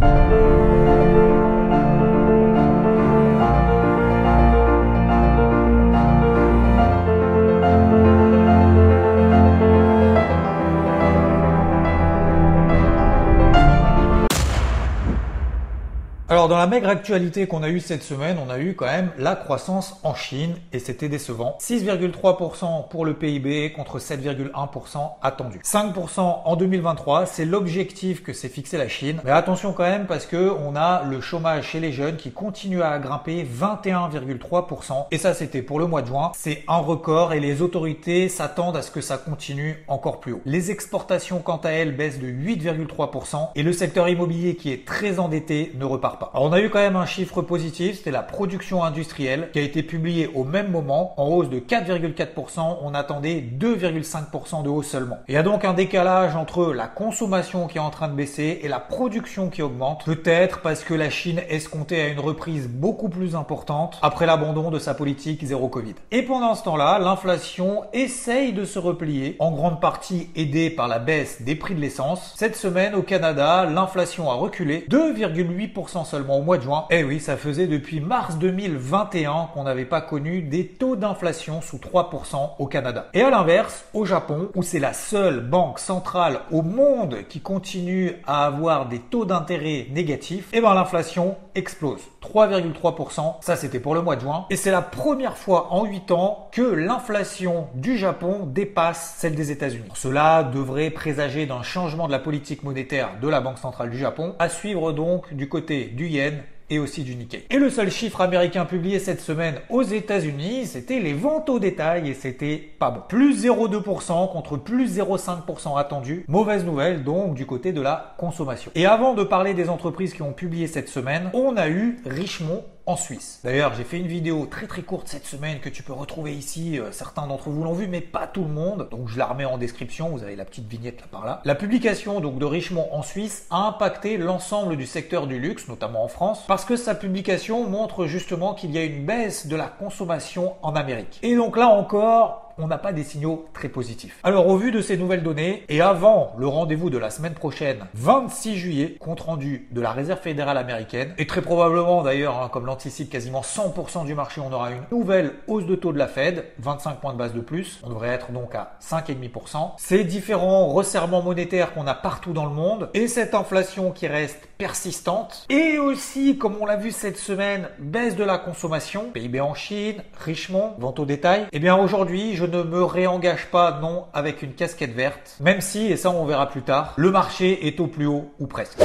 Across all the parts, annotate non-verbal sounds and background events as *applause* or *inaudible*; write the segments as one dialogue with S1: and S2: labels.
S1: Alors dans la maigre actualité qu'on a eue cette semaine, on a eu quand même la croissance en Chine et c'était décevant. 6,3% pour le PIB contre 7,1% attendu. 5% en 2023, c'est l'objectif que s'est fixé la Chine. Mais attention quand même parce que on a le chômage chez les jeunes qui continue à grimper 21,3% et ça c'était pour le mois de juin. C'est un record et les autorités s'attendent à ce que ça continue encore plus haut. Les exportations quant à elles baissent de 8,3% et le secteur immobilier qui est très endetté ne repart alors on a eu quand même un chiffre positif, c'était la production industrielle qui a été publiée au même moment en hausse de 4,4%. On attendait 2,5% de hausse seulement. Il y a donc un décalage entre la consommation qui est en train de baisser et la production qui augmente. Peut-être parce que la Chine escomptait à une reprise beaucoup plus importante après l'abandon de sa politique zéro Covid. Et pendant ce temps-là, l'inflation essaye de se replier, en grande partie aidée par la baisse des prix de l'essence. Cette semaine au Canada, l'inflation a reculé 2,8% seulement au mois de juin. Eh oui, ça faisait depuis mars 2021 qu'on n'avait pas connu des taux d'inflation sous 3% au Canada. Et à l'inverse, au Japon, où c'est la seule banque centrale au monde qui continue à avoir des taux d'intérêt négatifs, eh ben l'inflation explose. 3,3%, ça c'était pour le mois de juin. Et c'est la première fois en 8 ans que l'inflation du Japon dépasse celle des États-Unis. Cela devrait présager d'un changement de la politique monétaire de la Banque centrale du Japon, à suivre donc du côté du yen et aussi du Nikkei. Et le seul chiffre américain publié cette semaine aux États-Unis, c'était les ventes au détail et c'était pas bon. Plus 0,2% contre plus 0,5% attendu. Mauvaise nouvelle donc du côté de la consommation. Et avant de parler des entreprises qui ont publié cette semaine, on a eu Richemont en Suisse. D'ailleurs, j'ai fait une vidéo très très courte cette semaine que tu peux retrouver ici. Euh, certains d'entre vous l'ont vu, mais pas tout le monde. Donc je la remets en description. Vous avez la petite vignette là par là. La publication donc de Richemont en Suisse a impacté l'ensemble du secteur du luxe, notamment en France, parce que sa publication montre justement qu'il y a une baisse de la consommation en Amérique. Et donc là encore, on n'a pas des signaux très positifs. Alors au vu de ces nouvelles données et avant le rendez-vous de la semaine prochaine, 26 juillet, compte rendu de la Réserve fédérale américaine, et très probablement d'ailleurs, hein, comme l'anticipe quasiment 100% du marché, on aura une nouvelle hausse de taux de la Fed, 25 points de base de plus, on devrait être donc à 5,5%. Ces différents resserrements monétaires qu'on a partout dans le monde et cette inflation qui reste persistante et aussi, comme on l'a vu cette semaine, baisse de la consommation, PIB en Chine, Richemont, vente au détail, et eh bien aujourd'hui, je ne me réengage pas non avec une casquette verte, même si, et ça on verra plus tard, le marché est au plus haut ou presque.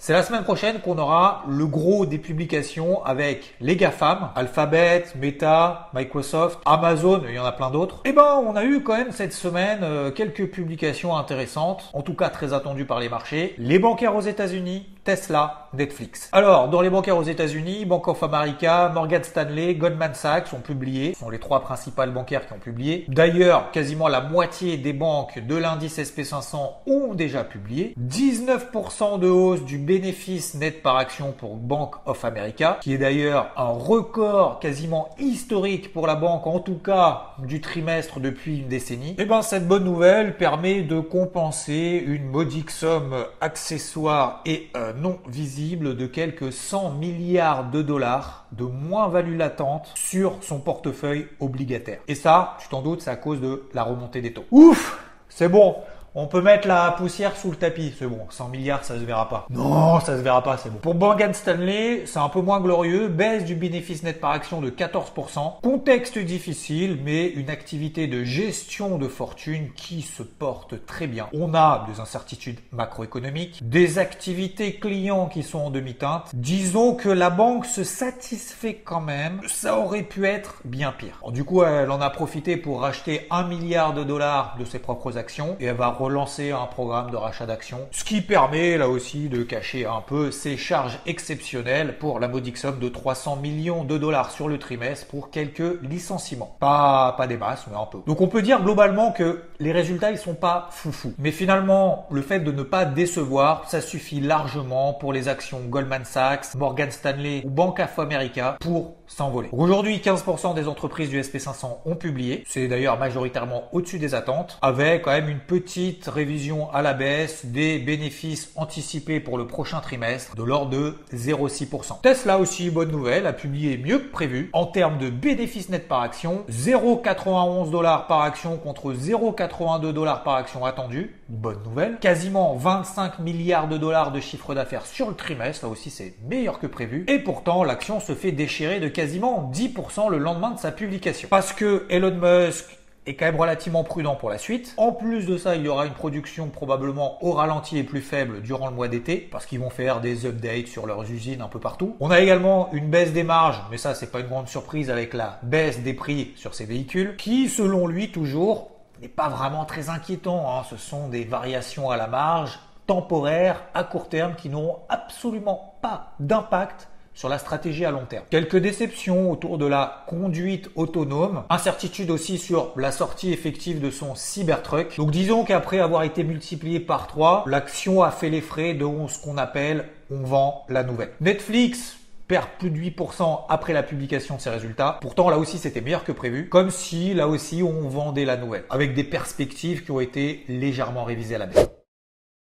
S1: C'est la semaine prochaine qu'on aura le gros des publications avec les GAFAM, Alphabet, Meta, Microsoft, Amazon, il y en a plein d'autres. Et eh ben, on a eu quand même cette semaine euh, quelques publications intéressantes, en tout cas très attendues par les marchés. Les bancaires aux États-Unis, Tesla, Netflix. Alors, dans les bancaires aux États-Unis, Bank of America, Morgan Stanley, Goldman Sachs ont publié. Ce sont les trois principales bancaires qui ont publié. D'ailleurs, quasiment la moitié des banques de l'indice SP500 ont déjà publié. 19% de hausse du bénéfice net par action pour Bank of America, qui est d'ailleurs un record quasiment historique pour la banque, en tout cas du trimestre depuis une décennie. Et eh ben, cette bonne nouvelle permet de compenser une modique somme accessoire et euh, non visible de quelques 100 milliards de dollars de moins-value latente sur son portefeuille obligataire. Et ça, tu t'en doutes, c'est à cause de la remontée des taux. Ouf C'est bon on peut mettre la poussière sous le tapis, c'est bon. 100 milliards, ça se verra pas. Non, ça se verra pas, c'est bon. Pour Morgan Stanley, c'est un peu moins glorieux. Baisse du bénéfice net par action de 14%. Contexte difficile, mais une activité de gestion de fortune qui se porte très bien. On a des incertitudes macroéconomiques, des activités clients qui sont en demi-teinte. Disons que la banque se satisfait quand même. Ça aurait pu être bien pire. du coup, elle en a profité pour racheter un milliard de dollars de ses propres actions et elle va relancer un programme de rachat d'actions, ce qui permet là aussi de cacher un peu ses charges exceptionnelles pour la modique somme de 300 millions de dollars sur le trimestre pour quelques licenciements. Pas, pas des masses, mais un peu. Donc on peut dire globalement que les résultats ils sont pas foufou. Mais finalement, le fait de ne pas décevoir, ça suffit largement pour les actions Goldman Sachs, Morgan Stanley ou Bank of America pour s'envoler. Aujourd'hui, 15% des entreprises du SP500 ont publié. C'est d'ailleurs majoritairement au-dessus des attentes, avec quand même une petite révision à la baisse des bénéfices anticipés pour le prochain trimestre de l'ordre de 0,6%. Tesla aussi, bonne nouvelle, a publié mieux que prévu. En termes de bénéfices net par action, 0,91 dollars par action contre 0,82 dollars par action attendu. Bonne nouvelle. Quasiment 25 milliards de dollars de chiffre d'affaires sur le trimestre. Là aussi, c'est meilleur que prévu. Et pourtant, l'action se fait déchirer de quasiment 10% le lendemain de sa publication. Parce que Elon Musk est quand même relativement prudent pour la suite. En plus de ça, il y aura une production probablement au ralenti et plus faible durant le mois d'été, parce qu'ils vont faire des updates sur leurs usines un peu partout. On a également une baisse des marges, mais ça c'est pas une grande surprise avec la baisse des prix sur ces véhicules, qui selon lui toujours n'est pas vraiment très inquiétant. Hein. Ce sont des variations à la marge temporaires, à court terme, qui n'auront absolument pas d'impact sur la stratégie à long terme. Quelques déceptions autour de la conduite autonome, incertitude aussi sur la sortie effective de son Cybertruck. Donc disons qu'après avoir été multiplié par 3, l'action a fait les frais de ce qu'on appelle on vend la nouvelle. Netflix perd plus de 8% après la publication de ses résultats. Pourtant, là aussi, c'était meilleur que prévu. Comme si, là aussi, on vendait la nouvelle. Avec des perspectives qui ont été légèrement révisées à la baisse.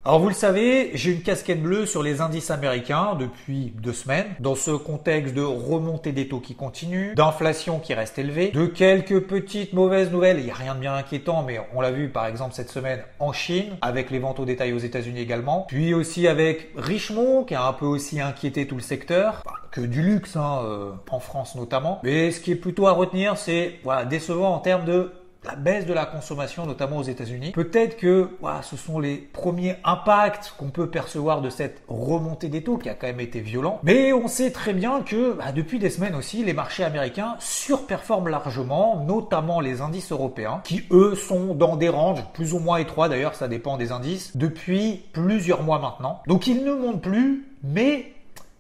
S1: Alors vous le savez, j'ai une casquette bleue sur les indices américains depuis deux semaines, dans ce contexte de remontée des taux qui continue, d'inflation qui reste élevée, de quelques petites mauvaises nouvelles, il n'y a rien de bien inquiétant, mais on l'a vu par exemple cette semaine en Chine, avec les ventes au détail aux États-Unis également, puis aussi avec Richemont qui a un peu aussi inquiété tout le secteur, que du luxe hein, euh, en France notamment, mais ce qui est plutôt à retenir c'est voilà, décevant en termes de la baisse de la consommation, notamment aux États-Unis. Peut-être que voilà, ce sont les premiers impacts qu'on peut percevoir de cette remontée des taux qui a quand même été violent. Mais on sait très bien que bah, depuis des semaines aussi, les marchés américains surperforment largement, notamment les indices européens, qui eux sont dans des ranges plus ou moins étroits d'ailleurs, ça dépend des indices, depuis plusieurs mois maintenant. Donc ils ne montent plus, mais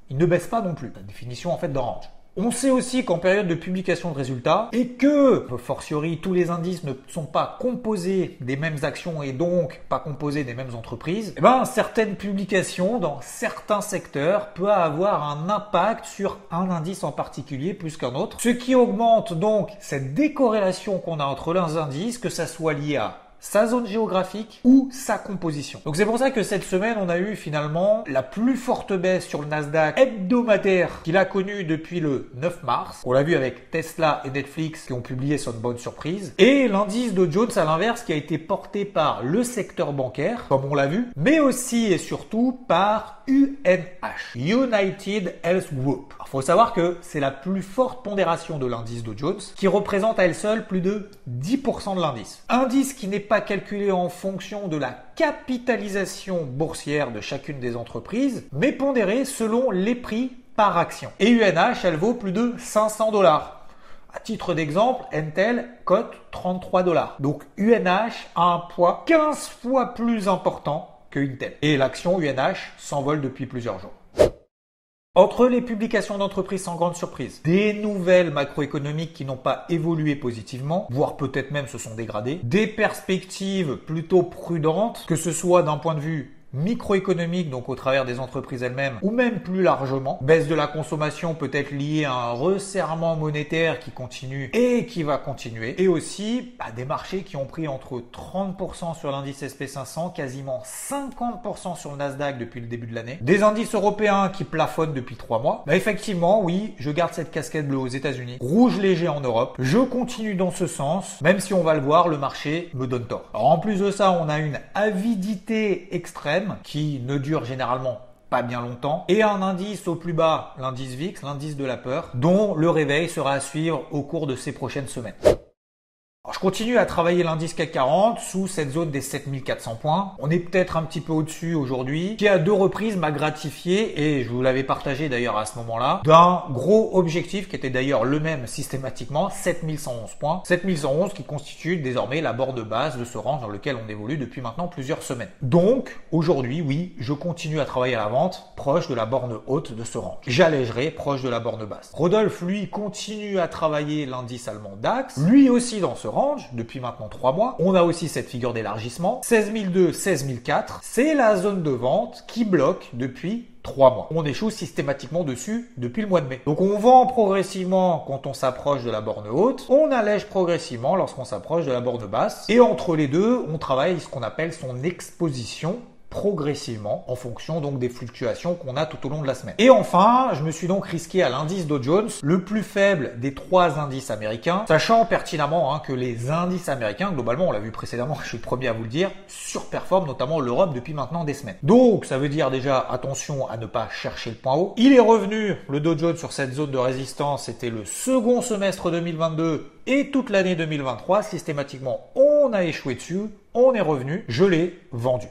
S1: ils ne baissent pas non plus. La définition en fait de range. On sait aussi qu'en période de publication de résultats et que, fortiori, tous les indices ne sont pas composés des mêmes actions et donc pas composés des mêmes entreprises, eh ben, certaines publications dans certains secteurs peuvent avoir un impact sur un indice en particulier plus qu'un autre, ce qui augmente donc cette décorrélation qu'on a entre les indices, que ça soit lié à sa zone géographique ou sa composition. Donc c'est pour ça que cette semaine, on a eu finalement la plus forte baisse sur le Nasdaq hebdomadaire qu'il a connu depuis le 9 mars. On l'a vu avec Tesla et Netflix qui ont publié son bonne surprise. Et l'indice de Jones à l'inverse qui a été porté par le secteur bancaire, comme on l'a vu, mais aussi et surtout par UNH, United Health Group. Il faut savoir que c'est la plus forte pondération de l'indice de Jones qui représente à elle seule plus de 10% de l'indice. Indice qui n'est pas calculé en fonction de la capitalisation boursière de chacune des entreprises, mais pondéré selon les prix par action. Et UNH, elle vaut plus de 500 dollars. À titre d'exemple, Intel cote 33 dollars. Donc UNH a un poids 15 fois plus important que Intel. Et l'action UNH s'envole depuis plusieurs jours. Entre les publications d'entreprises sans grande surprise, des nouvelles macroéconomiques qui n'ont pas évolué positivement, voire peut-être même se sont dégradées, des perspectives plutôt prudentes, que ce soit d'un point de vue microéconomique, donc au travers des entreprises elles-mêmes, ou même plus largement. Baisse de la consommation peut être liée à un resserrement monétaire qui continue et qui va continuer. Et aussi bah, des marchés qui ont pris entre 30% sur l'indice SP500, quasiment 50% sur le Nasdaq depuis le début de l'année. Des indices européens qui plafonnent depuis 3 mois. Bah, effectivement, oui, je garde cette casquette bleue aux États-Unis. Rouge léger en Europe. Je continue dans ce sens, même si on va le voir, le marché me donne tort. En plus de ça, on a une avidité extrême qui ne dure généralement pas bien longtemps, et un indice au plus bas, l'indice VIX, l'indice de la peur, dont le réveil sera à suivre au cours de ces prochaines semaines. Je continue à travailler l'indice CAC 40 sous cette zone des 7400 points. On est peut-être un petit peu au-dessus aujourd'hui, qui à deux reprises m'a gratifié, et je vous l'avais partagé d'ailleurs à ce moment-là, d'un gros objectif qui était d'ailleurs le même systématiquement, 7111 points. 7111 qui constitue désormais la bord de base de ce range dans lequel on évolue depuis maintenant plusieurs semaines. Donc, aujourd'hui, oui, je continue à travailler à la vente, proche de la borne haute de ce range. J'allégerai proche de la borne basse. Rodolphe, lui, continue à travailler l'indice allemand DAX, lui aussi dans ce depuis maintenant 3 mois. On a aussi cette figure d'élargissement. 16002, 16004, c'est la zone de vente qui bloque depuis 3 mois. On échoue systématiquement dessus depuis le mois de mai. Donc on vend progressivement quand on s'approche de la borne haute, on allège progressivement lorsqu'on s'approche de la borne basse, et entre les deux, on travaille ce qu'on appelle son exposition progressivement en fonction donc des fluctuations qu'on a tout au long de la semaine. Et enfin, je me suis donc risqué à l'indice Dow Jones, le plus faible des trois indices américains, sachant pertinemment hein, que les indices américains, globalement, on l'a vu précédemment, *laughs* je suis le premier à vous le dire, surperforment notamment l'Europe depuis maintenant des semaines. Donc, ça veut dire déjà attention à ne pas chercher le point haut. Il est revenu, le Dow Jones, sur cette zone de résistance, c'était le second semestre 2022 et toute l'année 2023, systématiquement, on a échoué dessus, on est revenu, je l'ai vendu.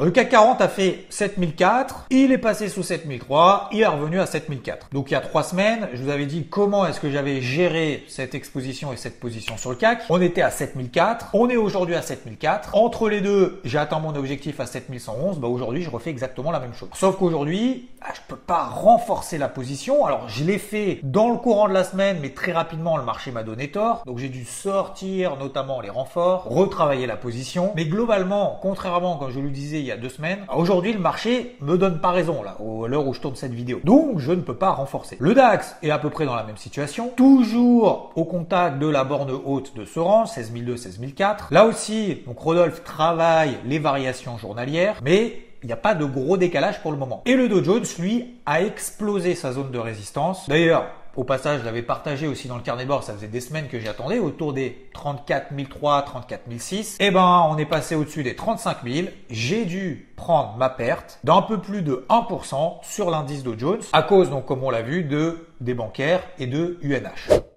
S1: Le CAC 40 a fait 7004, il est passé sous 7003, il est revenu à 7004. Donc il y a trois semaines, je vous avais dit comment est-ce que j'avais géré cette exposition et cette position sur le CAC. On était à 7004, on est aujourd'hui à 7004. Entre les deux, j'ai atteint mon objectif à 7111. Bah aujourd'hui, je refais exactement la même chose. Sauf qu'aujourd'hui, ah, je peux pas renforcer la position. Alors je l'ai fait dans le courant de la semaine, mais très rapidement, le marché m'a donné tort. Donc j'ai dû sortir notamment les renforts, retravailler la position. Mais globalement, contrairement quand je le disais il y a deux semaines. Aujourd'hui, le marché me donne pas raison, là, à l'heure où je tourne cette vidéo. Donc, je ne peux pas renforcer. Le DAX est à peu près dans la même situation. Toujours au contact de la borne haute de ce rang, 16002, 16004. Là aussi, donc Rodolphe travaille les variations journalières, mais il n'y a pas de gros décalage pour le moment. Et le Dow Jones, lui, a explosé sa zone de résistance. D'ailleurs, au passage, je l'avais partagé aussi dans le carnet bord, ça faisait des semaines que j'attendais, autour des 34 003, 34 006. Eh ben, on est passé au-dessus des 35 000. J'ai dû prendre ma perte d'un peu plus de 1% sur l'indice Dow Jones, à cause, donc, comme on l'a vu, de des bancaires et de UNH.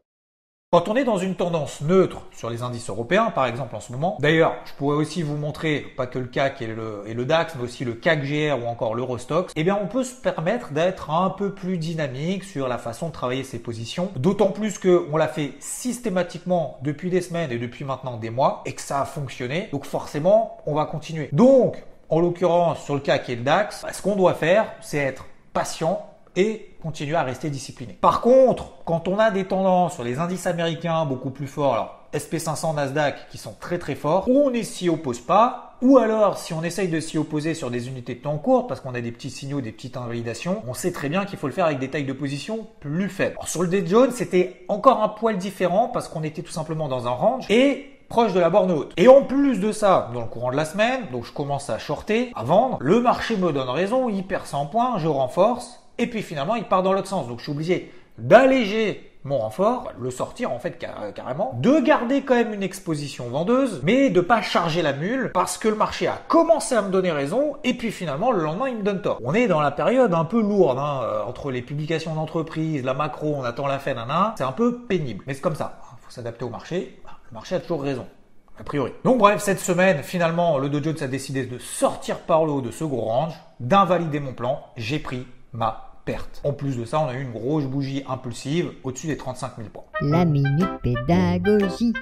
S1: Quand on est dans une tendance neutre sur les indices européens, par exemple en ce moment, d'ailleurs, je pourrais aussi vous montrer, pas que le CAC et le, DAX, mais aussi le CAC GR ou encore l'Eurostox, eh bien on peut se permettre d'être un peu plus dynamique sur la façon de travailler ses positions, d'autant plus qu'on l'a fait systématiquement depuis des semaines et depuis maintenant des mois, et que ça a fonctionné, donc forcément, on va continuer. Donc, en l'occurrence, sur le CAC et le DAX, ce qu'on doit faire, c'est être patient et continuer à rester discipliné. Par contre, quand on a des tendances sur les indices américains beaucoup plus forts, alors SP500, Nasdaq qui sont très très forts, on ne s'y oppose pas, ou alors si on essaye de s'y opposer sur des unités de temps courtes parce qu'on a des petits signaux, des petites invalidations, on sait très bien qu'il faut le faire avec des tailles de position plus faibles. sur le Dow Jones, c'était encore un poil différent parce qu'on était tout simplement dans un range et proche de la borne haute. Et en plus de ça, dans le courant de la semaine, donc je commence à shorter, à vendre, le marché me donne raison, il perd 100 points, je renforce, et puis finalement il part dans l'autre sens. Donc je suis obligé d'alléger mon renfort, le sortir en fait carrément, de garder quand même une exposition vendeuse, mais de pas charger la mule parce que le marché a commencé à me donner raison et puis finalement le lendemain il me donne tort. On est dans la période un peu lourde hein, euh, entre les publications d'entreprise, la macro, on attend la fin, nana, c'est un peu pénible, mais c'est comme ça. Il faut s'adapter au marché. Le marché a toujours raison a priori. Donc bref, cette semaine, finalement, le Dow Jones a décidé de sortir par le haut de ce gros range, d'invalider mon plan. J'ai pris ma perte. En plus de ça, on a eu une grosse bougie impulsive au-dessus des 35 000 points.
S2: La minute pédagogie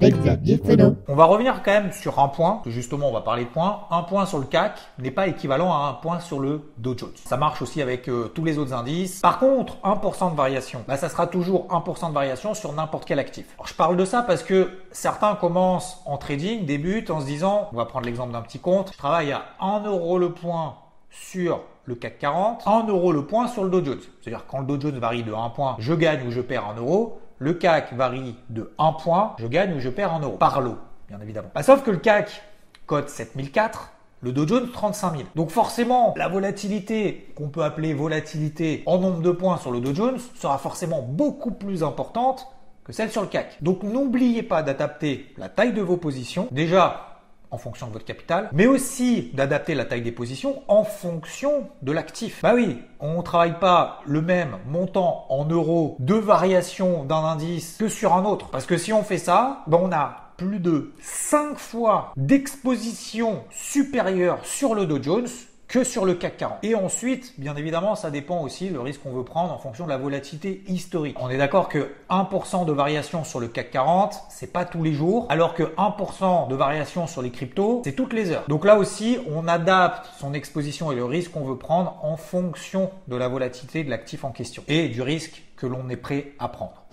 S2: avec Xavier Fenot.
S1: On va revenir quand même sur un point, que justement on va parler de points. Un point sur le CAC n'est pas équivalent à un point sur le Dow Jones. Ça marche aussi avec euh, tous les autres indices. Par contre, 1% de variation, bah, ça sera toujours 1% de variation sur n'importe quel actif. Alors, je parle de ça parce que certains commencent en trading, débutent en se disant, on va prendre l'exemple d'un petit compte, je travaille à 1 euro le point sur le CAC 40, 1 euro le point sur le Dow Jones. C'est-à-dire quand le Dow Jones varie de 1 point, je gagne ou je perds 1 euro. Le CAC varie de 1 point, je gagne ou je perds 1 euro. Par lot, bien évidemment. Bah, sauf que le CAC cote 7004, le Dow Jones 35 000. Donc forcément, la volatilité qu'on peut appeler volatilité en nombre de points sur le Dow Jones sera forcément beaucoup plus importante que celle sur le CAC. Donc n'oubliez pas d'adapter la taille de vos positions. Déjà, en fonction de votre capital, mais aussi d'adapter la taille des positions en fonction de l'actif. Bah oui, on ne travaille pas le même montant en euros de variation d'un indice que sur un autre. Parce que si on fait ça, bah on a plus de 5 fois d'exposition supérieure sur le Dow Jones que sur le CAC 40. Et ensuite, bien évidemment, ça dépend aussi le risque qu'on veut prendre en fonction de la volatilité historique. On est d'accord que 1% de variation sur le CAC 40, c'est pas tous les jours, alors que 1% de variation sur les cryptos, c'est toutes les heures. Donc là aussi, on adapte son exposition et le risque qu'on veut prendre en fonction de la volatilité de l'actif en question et du risque que l'on est prêt à prendre.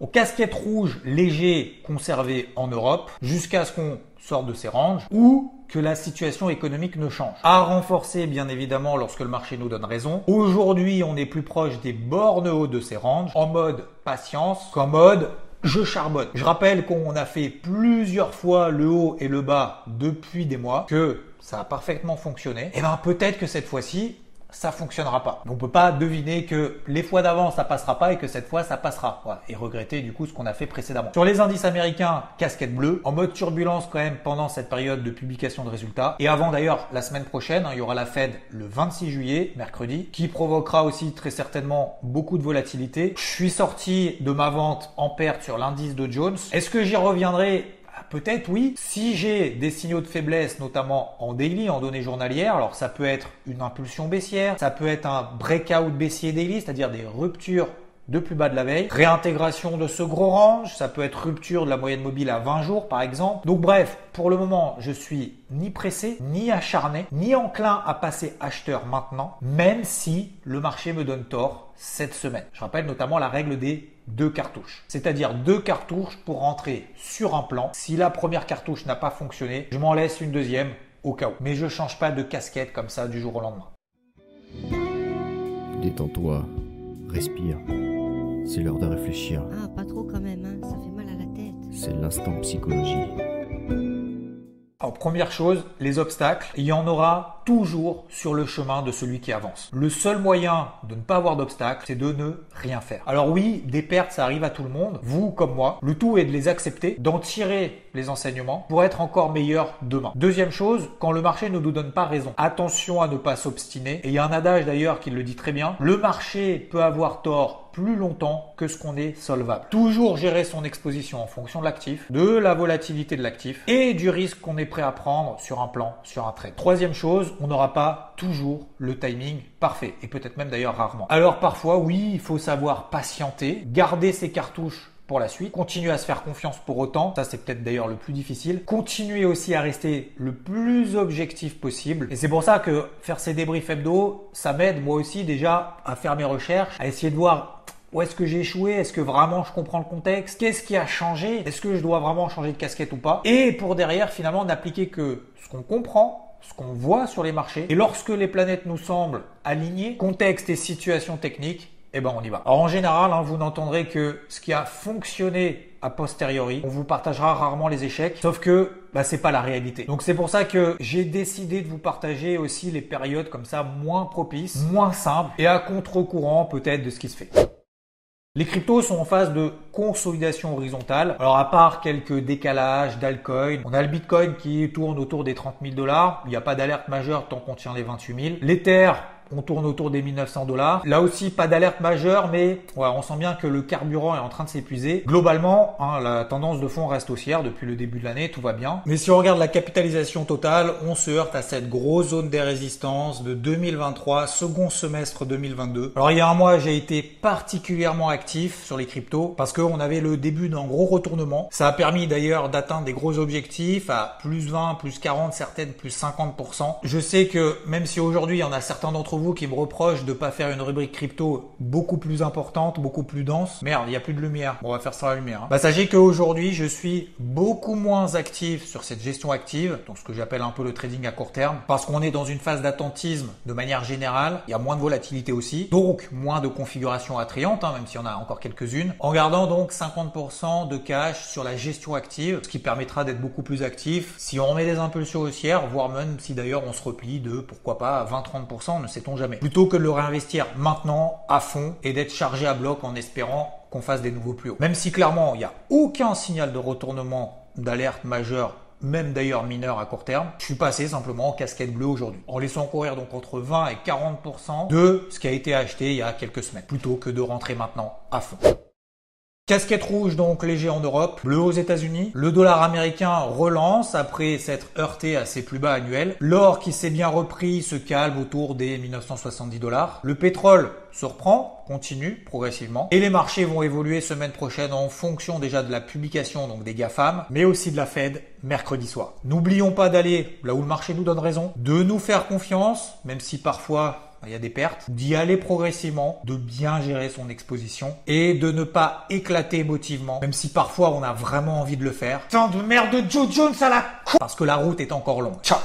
S1: Aux casquettes rouges légers conservées en Europe jusqu'à ce qu'on sorte de ces ranges ou que la situation économique ne change. À renforcer bien évidemment lorsque le marché nous donne raison. Aujourd'hui, on est plus proche des bornes hautes de ces ranges en mode patience qu'en mode je charbonne. Je rappelle qu'on a fait plusieurs fois le haut et le bas depuis des mois, que ça a parfaitement fonctionné. Et eh bien peut-être que cette fois-ci, ça fonctionnera pas. On peut pas deviner que les fois d'avant ça passera pas et que cette fois ça passera. Et regretter du coup ce qu'on a fait précédemment. Sur les indices américains, casquette bleue, en mode turbulence quand même pendant cette période de publication de résultats. Et avant d'ailleurs la semaine prochaine, hein, il y aura la Fed le 26 juillet, mercredi, qui provoquera aussi très certainement beaucoup de volatilité. Je suis sorti de ma vente en perte sur l'indice de Jones. Est-ce que j'y reviendrai? Peut-être oui. Si j'ai des signaux de faiblesse, notamment en daily, en données journalières, alors ça peut être une impulsion baissière, ça peut être un breakout baissier daily, c'est-à-dire des ruptures de plus bas de la veille, réintégration de ce gros range, ça peut être rupture de la moyenne mobile à 20 jours par exemple. Donc bref, pour le moment, je suis ni pressé, ni acharné, ni enclin à passer acheteur maintenant, même si le marché me donne tort cette semaine. Je rappelle notamment la règle des deux cartouches. C'est-à-dire deux cartouches pour rentrer sur un plan. Si la première cartouche n'a pas fonctionné, je m'en laisse une deuxième au cas où. Mais je change pas de casquette comme ça du jour au lendemain.
S3: Détends-toi, respire. C'est l'heure de réfléchir.
S2: Ah, pas trop quand même, hein. ça fait mal à la tête.
S3: C'est l'instant psychologie.
S1: Alors première chose, les obstacles, il y en aura toujours sur le chemin de celui qui avance. Le seul moyen de ne pas avoir d'obstacles, c'est de ne rien faire. Alors oui, des pertes, ça arrive à tout le monde, vous comme moi. Le tout est de les accepter, d'en tirer les enseignements pour être encore meilleur demain. Deuxième chose, quand le marché ne nous donne pas raison, attention à ne pas s'obstiner. Et il y a un adage d'ailleurs qui le dit très bien, le marché peut avoir tort plus longtemps que ce qu'on est solvable. Toujours gérer son exposition en fonction de l'actif, de la volatilité de l'actif et du risque qu'on est prêt à prendre sur un plan, sur un trade. Troisième chose, on n'aura pas toujours le timing parfait et peut-être même d'ailleurs rarement. Alors parfois, oui, il faut savoir patienter, garder ses cartouches pour la suite, continuer à se faire confiance pour autant, ça c'est peut-être d'ailleurs le plus difficile, continuer aussi à rester le plus objectif possible. Et c'est pour ça que faire ces débriefs hebdo, ça m'aide moi aussi déjà à faire mes recherches, à essayer de voir où est-ce que j'ai échoué Est-ce que vraiment je comprends le contexte Qu'est-ce qui a changé Est-ce que je dois vraiment changer de casquette ou pas Et pour derrière finalement n'appliquer que ce qu'on comprend, ce qu'on voit sur les marchés. Et lorsque les planètes nous semblent alignées, contexte et situation technique, eh ben on y va. Alors en général, hein, vous n'entendrez que ce qui a fonctionné a posteriori. On vous partagera rarement les échecs, sauf que bah, c'est pas la réalité. Donc c'est pour ça que j'ai décidé de vous partager aussi les périodes comme ça moins propices, moins simples et à contre-courant peut-être de ce qui se fait. Les cryptos sont en phase de consolidation horizontale. Alors à part quelques décalages d'altcoin, on a le Bitcoin qui tourne autour des 30 000 dollars. Il n'y a pas d'alerte majeure tant qu'on tient les 28 000. L'Ether on tourne autour des 1900 dollars. Là aussi, pas d'alerte majeure, mais on sent bien que le carburant est en train de s'épuiser. Globalement, hein, la tendance de fond reste haussière depuis le début de l'année, tout va bien. Mais si on regarde la capitalisation totale, on se heurte à cette grosse zone des résistances de 2023, second semestre 2022. Alors il y a un mois, j'ai été particulièrement actif sur les cryptos parce qu'on avait le début d'un gros retournement. Ça a permis d'ailleurs d'atteindre des gros objectifs à plus 20, plus 40, certaines plus 50%. Je sais que même si aujourd'hui, il y en a certains d'entre vous qui me reprochent de pas faire une rubrique crypto beaucoup plus importante, beaucoup plus dense. Merde, il n'y a plus de lumière. on va faire ça à la lumière. Hein. Bah, sachez qu'aujourd'hui, je suis beaucoup moins actif sur cette gestion active, donc ce que j'appelle un peu le trading à court terme, parce qu'on est dans une phase d'attentisme de manière générale. Il y a moins de volatilité aussi, donc moins de configuration attrayante, hein, même s'il y en a encore quelques-unes. En gardant donc 50% de cash sur la gestion active, ce qui permettra d'être beaucoup plus actif si on met des impulsions haussières, voire même si d'ailleurs on se replie de pourquoi pas 20-30%, ne sait jamais. Plutôt que de le réinvestir maintenant à fond et d'être chargé à bloc en espérant qu'on fasse des nouveaux plus hauts. Même si clairement il n'y a aucun signal de retournement d'alerte majeure même d'ailleurs mineur à court terme, je suis passé simplement en casquette bleue aujourd'hui, en laissant courir donc entre 20 et 40% de ce qui a été acheté il y a quelques semaines, plutôt que de rentrer maintenant à fond. Casquette rouge donc léger en Europe, bleu aux États-Unis. Le dollar américain relance après s'être heurté à ses plus bas annuels. L'or qui s'est bien repris se calme autour des 1970 dollars. Le pétrole se reprend, continue progressivement. Et les marchés vont évoluer semaine prochaine en fonction déjà de la publication donc des GAFAM, mais aussi de la Fed mercredi soir. N'oublions pas d'aller là où le marché nous donne raison, de nous faire confiance, même si parfois il y a des pertes, d'y aller progressivement, de bien gérer son exposition et de ne pas éclater émotivement, même si parfois on a vraiment envie de le faire. Tant de merde de Joe Jones à la con Parce que la route est encore longue. Ciao